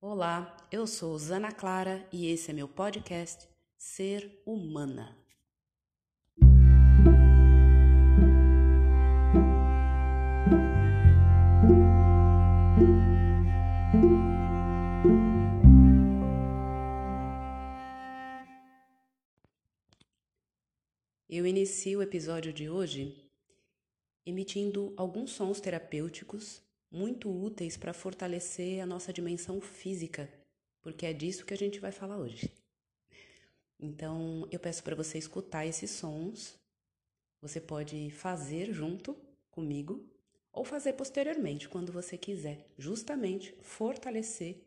Olá, eu sou Zana Clara e esse é meu podcast Ser Humana. Eu inicio o episódio de hoje emitindo alguns sons terapêuticos muito úteis para fortalecer a nossa dimensão física, porque é disso que a gente vai falar hoje. Então, eu peço para você escutar esses sons. Você pode fazer junto comigo ou fazer posteriormente, quando você quiser, justamente fortalecer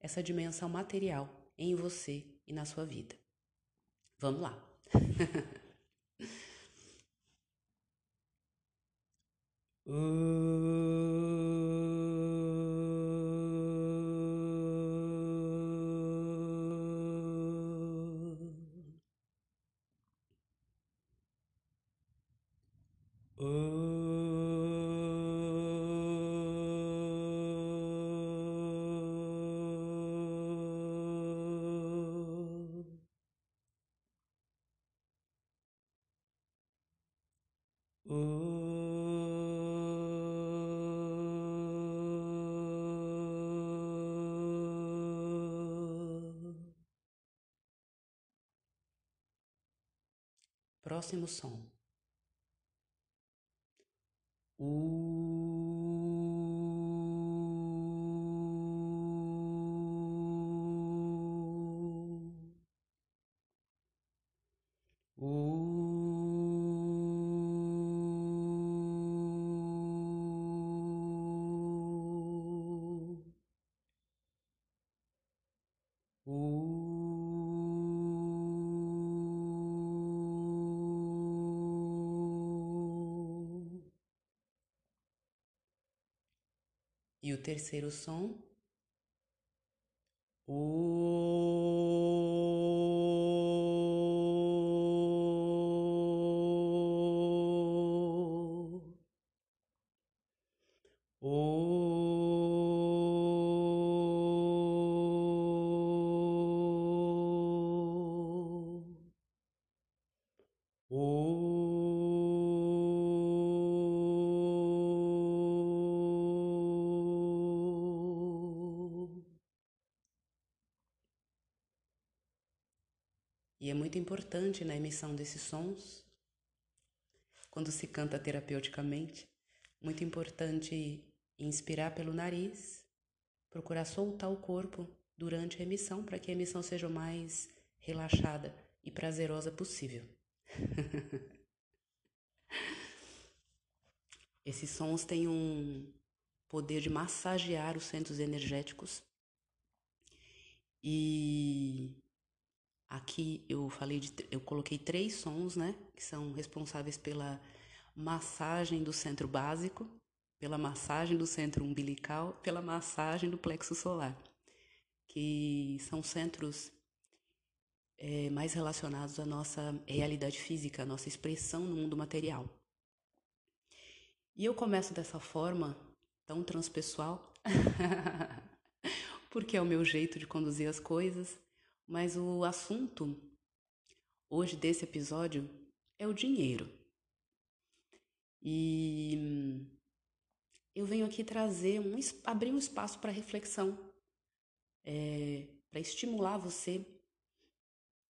essa dimensão material em você e na sua vida. Vamos lá. Próximo som. E o terceiro som. E é muito importante na emissão desses sons, quando se canta terapeuticamente, muito importante inspirar pelo nariz, procurar soltar o corpo durante a emissão para que a emissão seja o mais relaxada e prazerosa possível. Esses sons têm um poder de massagear os centros energéticos e Aqui eu falei de, eu coloquei três sons, né, que são responsáveis pela massagem do centro básico, pela massagem do centro umbilical, pela massagem do plexo solar, que são centros é, mais relacionados à nossa realidade física, à nossa expressão no mundo material. E eu começo dessa forma tão transpessoal, porque é o meu jeito de conduzir as coisas mas o assunto hoje desse episódio é o dinheiro. E eu venho aqui trazer um abrir um espaço para reflexão, é, para estimular você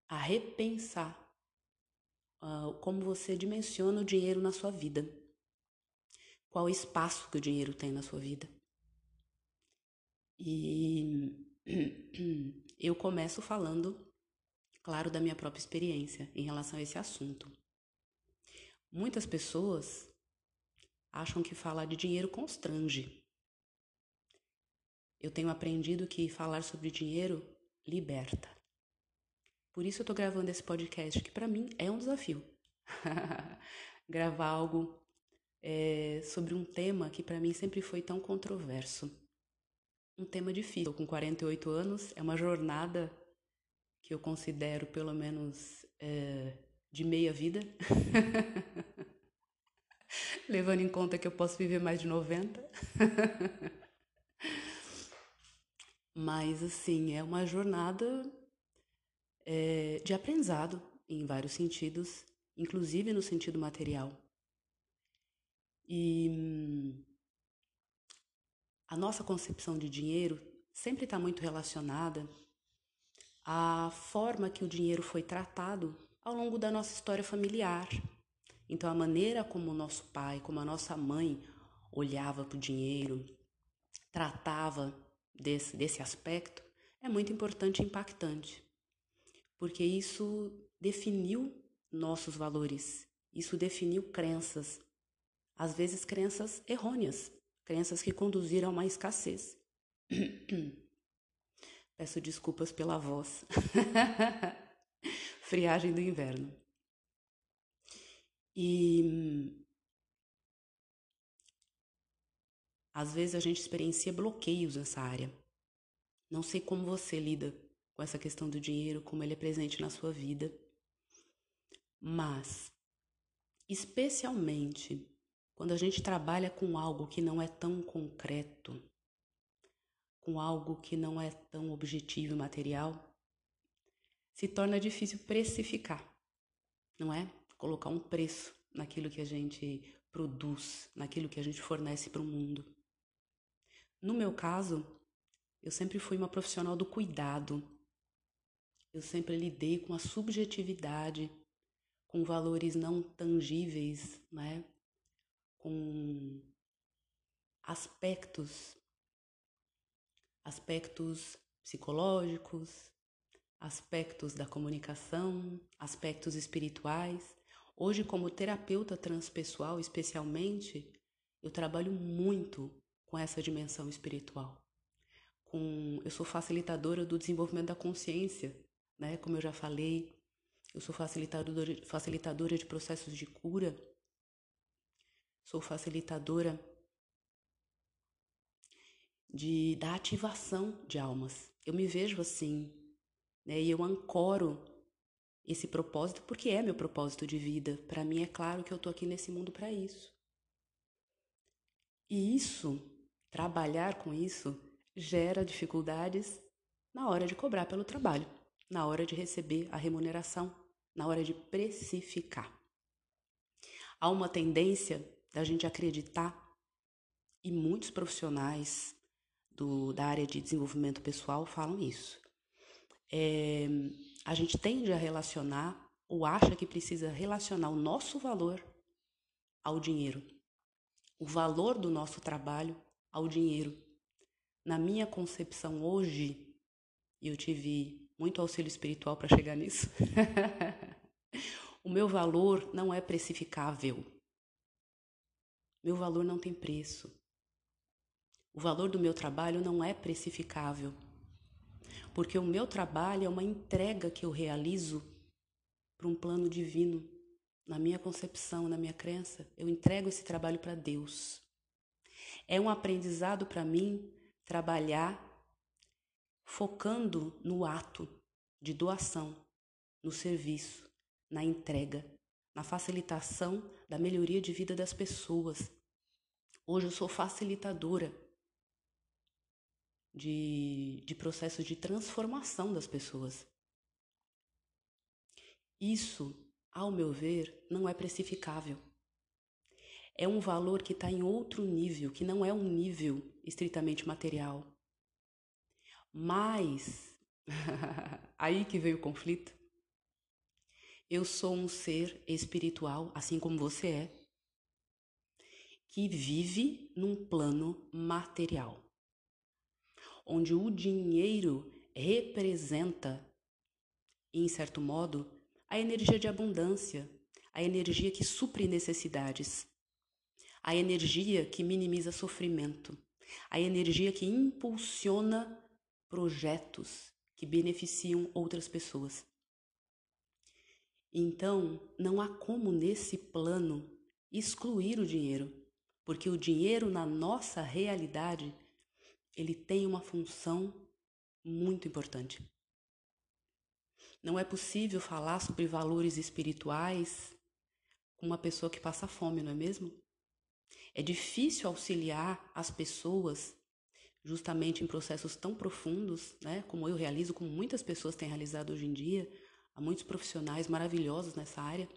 a repensar uh, como você dimensiona o dinheiro na sua vida. Qual o espaço que o dinheiro tem na sua vida. E eu começo falando, claro, da minha própria experiência em relação a esse assunto. Muitas pessoas acham que falar de dinheiro constrange. Eu tenho aprendido que falar sobre dinheiro liberta. Por isso eu estou gravando esse podcast, que para mim é um desafio. Gravar algo é, sobre um tema que para mim sempre foi tão controverso um tema difícil. Com 48 anos, é uma jornada que eu considero pelo menos é, de meia vida. Levando em conta que eu posso viver mais de 90. Mas, assim, é uma jornada é, de aprendizado em vários sentidos, inclusive no sentido material. E hum, a nossa concepção de dinheiro sempre está muito relacionada à forma que o dinheiro foi tratado ao longo da nossa história familiar. Então, a maneira como o nosso pai, como a nossa mãe olhava para o dinheiro, tratava desse, desse aspecto, é muito importante e impactante, porque isso definiu nossos valores, isso definiu crenças, às vezes crenças errôneas, crenças que conduziram a uma escassez. Peço desculpas pela voz. Friagem do inverno. E às vezes a gente experiencia bloqueios nessa área. Não sei como você lida com essa questão do dinheiro, como ele é presente na sua vida. Mas, especialmente quando a gente trabalha com algo que não é tão concreto, com algo que não é tão objetivo e material, se torna difícil precificar, não é? Colocar um preço naquilo que a gente produz, naquilo que a gente fornece para o mundo. No meu caso, eu sempre fui uma profissional do cuidado. Eu sempre lidei com a subjetividade, com valores não tangíveis, né? Com aspectos aspectos psicológicos, aspectos da comunicação, aspectos espirituais. Hoje, como terapeuta transpessoal, especialmente, eu trabalho muito com essa dimensão espiritual. Com, eu sou facilitadora do desenvolvimento da consciência, né? Como eu já falei, eu sou facilitadora, facilitadora de processos de cura. Sou facilitadora de, da ativação de almas. Eu me vejo assim, né? E eu ancoro esse propósito porque é meu propósito de vida. Para mim é claro que eu tô aqui nesse mundo para isso. E isso, trabalhar com isso, gera dificuldades na hora de cobrar pelo trabalho, na hora de receber a remuneração, na hora de precificar. Há uma tendência da gente acreditar, e muitos profissionais do, da área de desenvolvimento pessoal falam isso. É, a gente tende a relacionar ou acha que precisa relacionar o nosso valor ao dinheiro, o valor do nosso trabalho ao dinheiro. Na minha concepção hoje, e eu tive muito auxílio espiritual para chegar nisso, o meu valor não é precificável. Meu valor não tem preço. O valor do meu trabalho não é precificável, porque o meu trabalho é uma entrega que eu realizo para um plano divino. Na minha concepção, na minha crença, eu entrego esse trabalho para Deus. É um aprendizado para mim trabalhar focando no ato de doação, no serviço, na entrega, na facilitação da melhoria de vida das pessoas. Hoje eu sou facilitadora de, de processos de transformação das pessoas. Isso, ao meu ver, não é precificável. É um valor que está em outro nível, que não é um nível estritamente material. Mas, aí que veio o conflito. Eu sou um ser espiritual, assim como você é, que vive num plano material onde o dinheiro representa, em certo modo, a energia de abundância, a energia que supre necessidades, a energia que minimiza sofrimento, a energia que impulsiona projetos que beneficiam outras pessoas. Então, não há como nesse plano excluir o dinheiro, porque o dinheiro na nossa realidade ele tem uma função muito importante. Não é possível falar sobre valores espirituais com uma pessoa que passa fome, não é mesmo? É difícil auxiliar as pessoas justamente em processos tão profundos, né, como eu realizo, como muitas pessoas têm realizado hoje em dia, há muitos profissionais maravilhosos nessa área,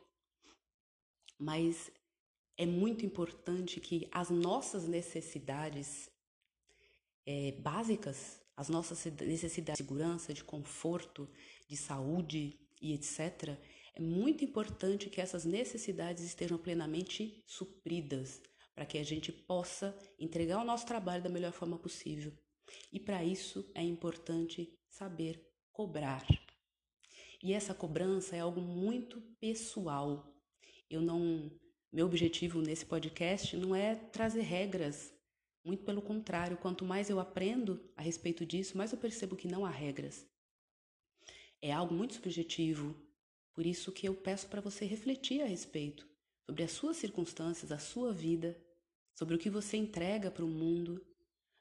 mas é muito importante que as nossas necessidades é, básicas, as nossas necessidades de segurança, de conforto, de saúde e etc., é muito importante que essas necessidades estejam plenamente supridas para que a gente possa entregar o nosso trabalho da melhor forma possível. E para isso é importante saber cobrar. E essa cobrança é algo muito pessoal. Eu não, meu objetivo nesse podcast não é trazer regras, muito pelo contrário, quanto mais eu aprendo a respeito disso, mais eu percebo que não há regras. É algo muito subjetivo, por isso que eu peço para você refletir a respeito sobre as suas circunstâncias, a sua vida, sobre o que você entrega para o mundo,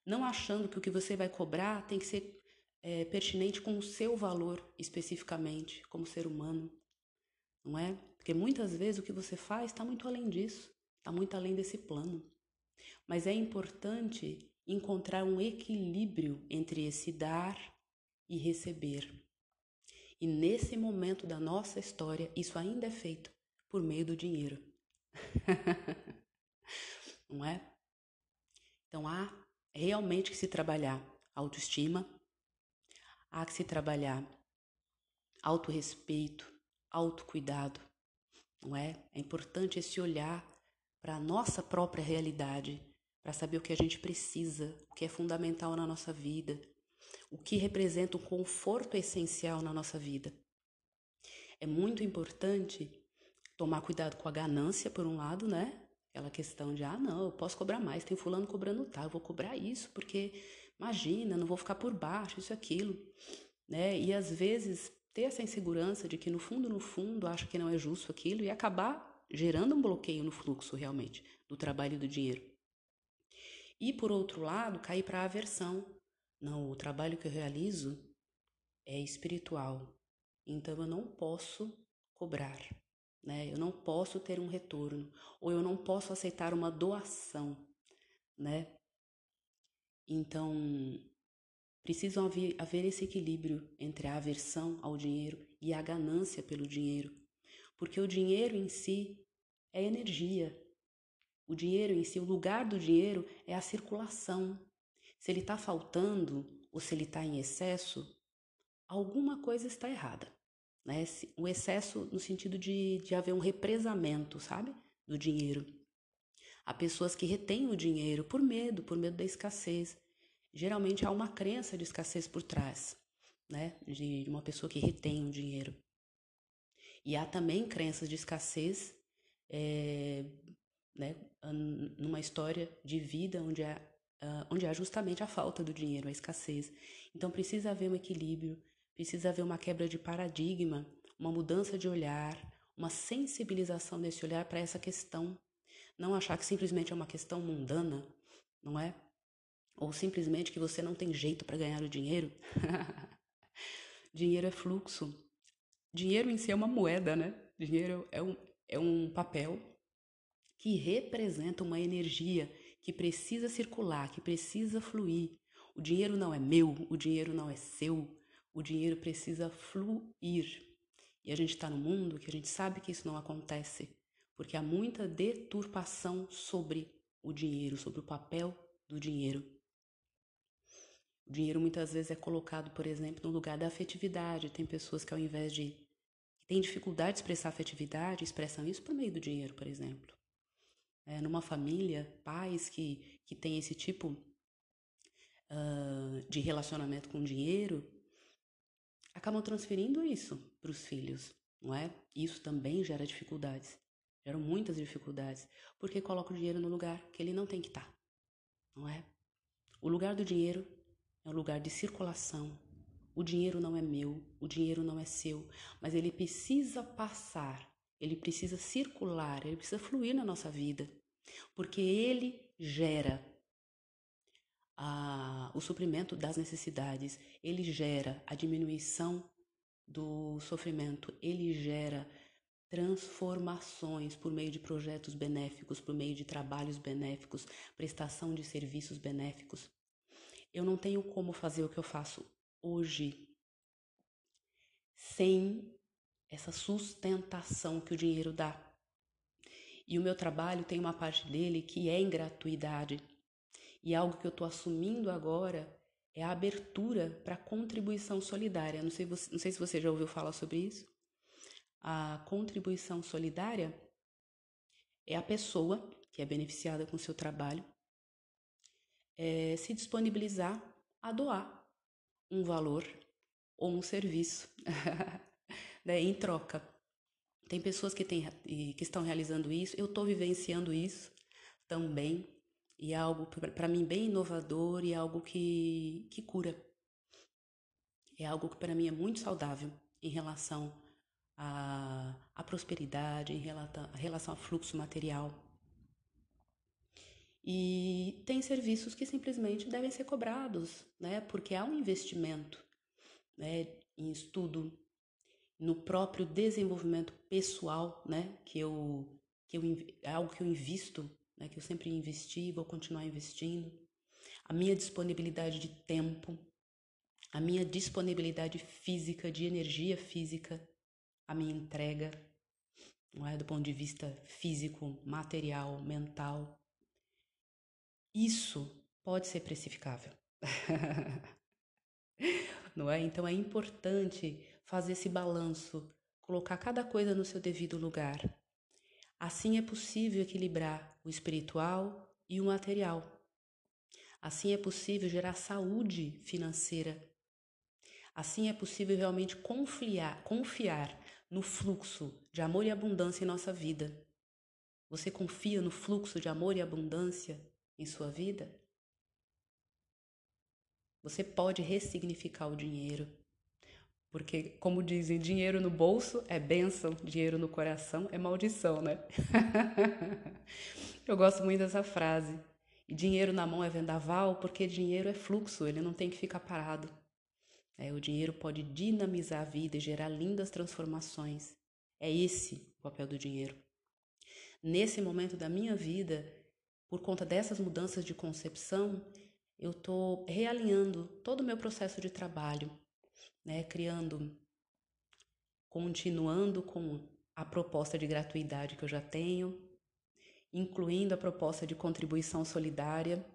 não achando que o que você vai cobrar tem que ser é, pertinente com o seu valor especificamente, como ser humano, não é? Porque muitas vezes o que você faz está muito além disso, está muito além desse plano. Mas é importante encontrar um equilíbrio entre esse dar e receber. E nesse momento da nossa história, isso ainda é feito por meio do dinheiro. Não é? Então há realmente que se trabalhar autoestima, há que se trabalhar autorrespeito, autocuidado, não é? É importante esse olhar para a nossa própria realidade, para saber o que a gente precisa, o que é fundamental na nossa vida, o que representa um conforto essencial na nossa vida. É muito importante tomar cuidado com a ganância, por um lado, né? Aquela questão de, ah, não, eu posso cobrar mais, tem fulano cobrando tal, eu vou cobrar isso, porque imagina, não vou ficar por baixo, isso aquilo, né? E às vezes ter essa insegurança de que no fundo, no fundo, acha que não é justo aquilo e acabar gerando um bloqueio no fluxo realmente do trabalho e do dinheiro. E por outro lado, cair para a aversão. Não, o trabalho que eu realizo é espiritual, então eu não posso cobrar né? Eu não posso ter um retorno, ou eu não posso aceitar uma doação, né? Então, precisa haver, haver esse equilíbrio entre a aversão ao dinheiro e a ganância pelo dinheiro, porque o dinheiro em si é energia. O dinheiro em si, o lugar do dinheiro é a circulação. Se ele está faltando ou se ele está em excesso, alguma coisa está errada. Né? O excesso no sentido de, de haver um represamento, sabe? Do dinheiro. Há pessoas que retêm o dinheiro por medo, por medo da escassez. Geralmente há uma crença de escassez por trás, né? De uma pessoa que retém o dinheiro. E há também crenças de escassez é, né, numa história de vida onde há, onde há justamente a falta do dinheiro, a escassez. Então precisa haver um equilíbrio Precisa haver uma quebra de paradigma, uma mudança de olhar, uma sensibilização desse olhar para essa questão. Não achar que simplesmente é uma questão mundana, não é? Ou simplesmente que você não tem jeito para ganhar o dinheiro. dinheiro é fluxo. Dinheiro em si é uma moeda, né? Dinheiro é um, é um papel que representa uma energia que precisa circular, que precisa fluir. O dinheiro não é meu, o dinheiro não é seu, o dinheiro precisa fluir. E a gente está no mundo que a gente sabe que isso não acontece, porque há muita deturpação sobre o dinheiro, sobre o papel do dinheiro. O dinheiro muitas vezes é colocado, por exemplo, no lugar da afetividade. Tem pessoas que, ao invés de. que têm dificuldade de expressar afetividade, expressam isso por meio do dinheiro, por exemplo. É, numa família, pais que, que têm esse tipo uh, de relacionamento com o dinheiro acabam transferindo isso para os filhos, não é? Isso também gera dificuldades, gera muitas dificuldades, porque coloca o dinheiro no lugar que ele não tem que estar, tá, não é? O lugar do dinheiro é um lugar de circulação. O dinheiro não é meu, o dinheiro não é seu, mas ele precisa passar, ele precisa circular, ele precisa fluir na nossa vida, porque ele gera a, o suprimento das necessidades, ele gera a diminuição do sofrimento, ele gera transformações por meio de projetos benéficos, por meio de trabalhos benéficos, prestação de serviços benéficos. eu não tenho como fazer o que eu faço hoje sem essa sustentação que o dinheiro dá. E o meu trabalho tem uma parte dele que é em gratuidade. E algo que eu estou assumindo agora é a abertura para contribuição solidária. Não sei, não sei se você já ouviu falar sobre isso. A contribuição solidária é a pessoa que é beneficiada com seu trabalho é, se disponibilizar a doar um valor ou um serviço né, em troca. Tem pessoas que, tem, que estão realizando isso, eu estou vivenciando isso também, e é algo para mim bem inovador e é algo que, que cura. É algo que para mim é muito saudável em relação à, à prosperidade, em relação, relação ao fluxo material. E tem serviços que simplesmente devem ser cobrados, né? Porque há um investimento né, em estudo, no próprio desenvolvimento pessoal, né? Que eu, que eu é algo que eu invisto, né? Que eu sempre investi e vou continuar investindo. A minha disponibilidade de tempo, a minha disponibilidade física, de energia física, a minha entrega, não é do ponto de vista físico, material, mental, isso pode ser precificável. Não é? Então é importante fazer esse balanço, colocar cada coisa no seu devido lugar. Assim é possível equilibrar o espiritual e o material. Assim é possível gerar saúde financeira. Assim é possível realmente confiar, confiar no fluxo de amor e abundância em nossa vida. Você confia no fluxo de amor e abundância em sua vida? Você pode ressignificar o dinheiro. Porque, como dizem, dinheiro no bolso é bênção, dinheiro no coração é maldição, né? Eu gosto muito dessa frase. E dinheiro na mão é vendaval, porque dinheiro é fluxo, ele não tem que ficar parado. É, o dinheiro pode dinamizar a vida e gerar lindas transformações. É esse o papel do dinheiro. Nesse momento da minha vida, por conta dessas mudanças de concepção, eu estou realinhando todo o meu processo de trabalho, né? criando, continuando com a proposta de gratuidade que eu já tenho, incluindo a proposta de contribuição solidária,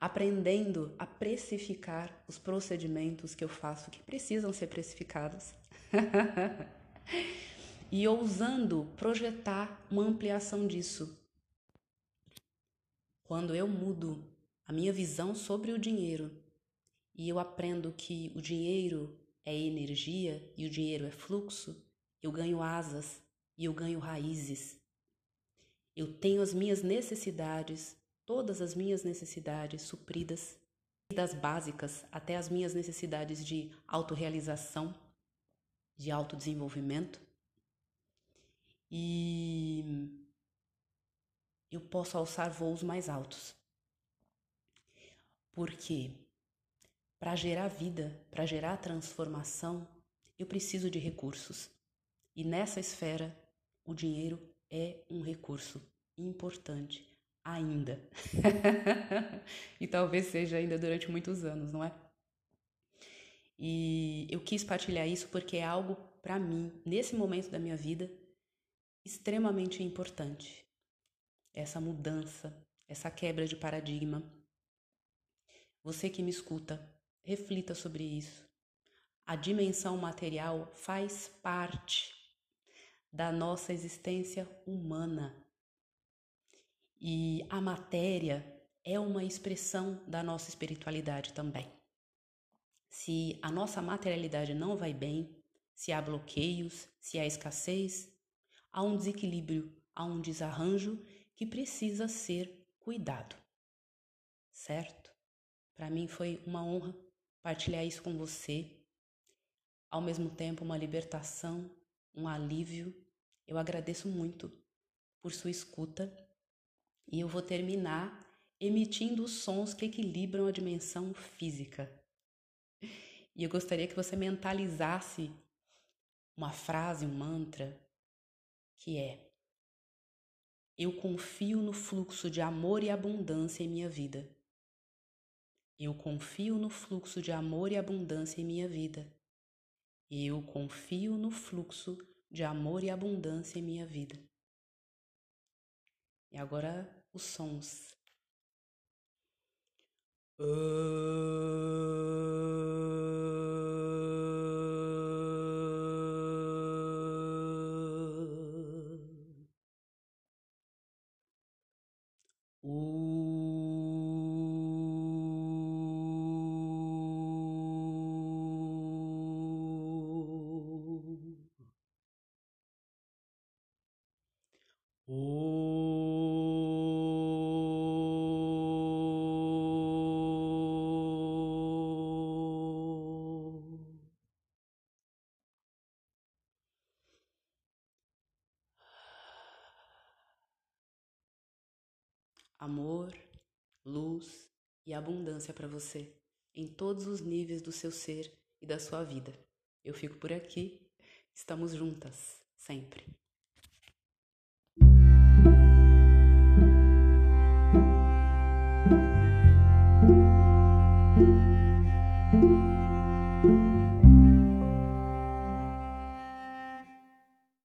aprendendo a precificar os procedimentos que eu faço que precisam ser precificados. e ousando projetar uma ampliação disso quando eu mudo a minha visão sobre o dinheiro e eu aprendo que o dinheiro é energia e o dinheiro é fluxo, eu ganho asas e eu ganho raízes. Eu tenho as minhas necessidades, todas as minhas necessidades supridas, das básicas até as minhas necessidades de autorrealização, de autodesenvolvimento. E eu posso alçar voos mais altos. Porque para gerar vida, para gerar transformação, eu preciso de recursos. E nessa esfera, o dinheiro é um recurso importante ainda. e talvez seja ainda durante muitos anos, não é? E eu quis partilhar isso porque é algo para mim, nesse momento da minha vida, extremamente importante essa mudança, essa quebra de paradigma. Você que me escuta, reflita sobre isso. A dimensão material faz parte da nossa existência humana. E a matéria é uma expressão da nossa espiritualidade também. Se a nossa materialidade não vai bem, se há bloqueios, se há escassez, há um desequilíbrio, há um desarranjo que precisa ser cuidado, certo? Para mim foi uma honra partilhar isso com você. Ao mesmo tempo, uma libertação, um alívio. Eu agradeço muito por sua escuta e eu vou terminar emitindo os sons que equilibram a dimensão física. E eu gostaria que você mentalizasse uma frase, um mantra, que é: eu confio no fluxo de amor e abundância em minha vida. Eu confio no fluxo de amor e abundância em minha vida. Eu confio no fluxo de amor e abundância em minha vida. E agora os sons. Amor, luz e abundância para você em todos os níveis do seu ser e da sua vida. Eu fico por aqui, estamos juntas, sempre.